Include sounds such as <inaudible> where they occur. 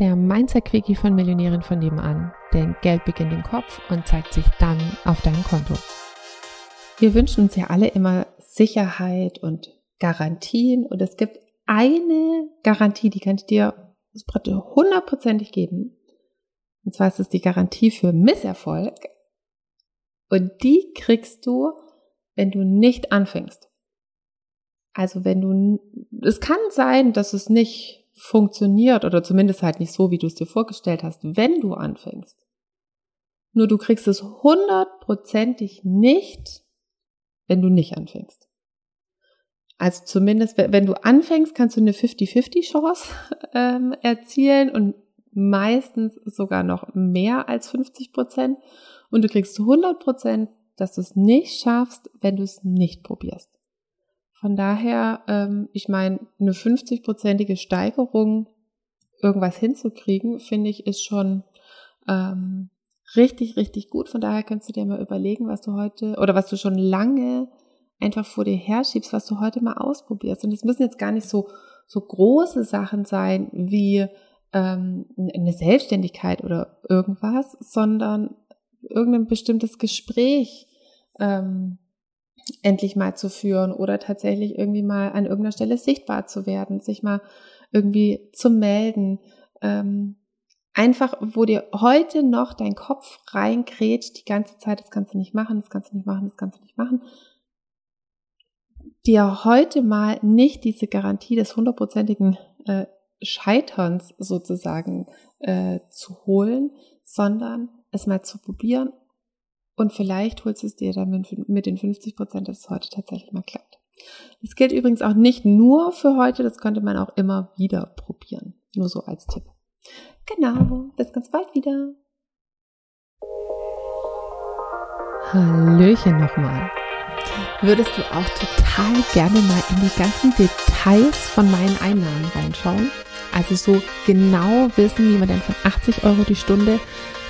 der Mindset-Quickie von Millionären von nebenan. Denn Geld beginnt im Kopf und zeigt sich dann auf deinem Konto. Wir wünschen uns ja alle immer Sicherheit und Garantien und es gibt eine Garantie, die kann ich dir hundertprozentig geben. Und zwar ist es die Garantie für Misserfolg. Und die kriegst du, wenn du nicht anfängst. Also wenn du, es kann sein, dass es nicht funktioniert oder zumindest halt nicht so, wie du es dir vorgestellt hast, wenn du anfängst. Nur du kriegst es hundertprozentig nicht, wenn du nicht anfängst. Also zumindest, wenn du anfängst, kannst du eine 50-50 Chance <laughs> ähm, erzielen und meistens sogar noch mehr als 50 Prozent. Und du kriegst 100 Prozent, dass du es nicht schaffst, wenn du es nicht probierst. Von daher, ähm, ich meine, eine 50-prozentige Steigerung, irgendwas hinzukriegen, finde ich, ist schon ähm, richtig, richtig gut. Von daher kannst du dir mal überlegen, was du heute oder was du schon lange einfach vor dir herschiebst, was du heute mal ausprobierst. Und es müssen jetzt gar nicht so, so große Sachen sein wie ähm, eine Selbstständigkeit oder irgendwas, sondern irgendein bestimmtes Gespräch ähm, endlich mal zu führen oder tatsächlich irgendwie mal an irgendeiner Stelle sichtbar zu werden, sich mal irgendwie zu melden. Ähm, einfach, wo dir heute noch dein Kopf reingrätscht, die ganze Zeit, das kannst du nicht machen, das kannst du nicht machen, das kannst du nicht machen. Dir heute mal nicht diese Garantie des hundertprozentigen äh, Scheiterns sozusagen äh, zu holen, sondern es mal zu probieren und vielleicht holst du es dir dann mit den 50 Prozent, dass es heute tatsächlich mal klappt. Das gilt übrigens auch nicht nur für heute, das könnte man auch immer wieder probieren. Nur so als Tipp. Genau, bis ganz bald wieder. Hallöchen nochmal. Würdest du auch total gerne mal in die ganzen Details von meinen Einnahmen reinschauen? Also so genau wissen, wie man denn von 80 Euro die Stunde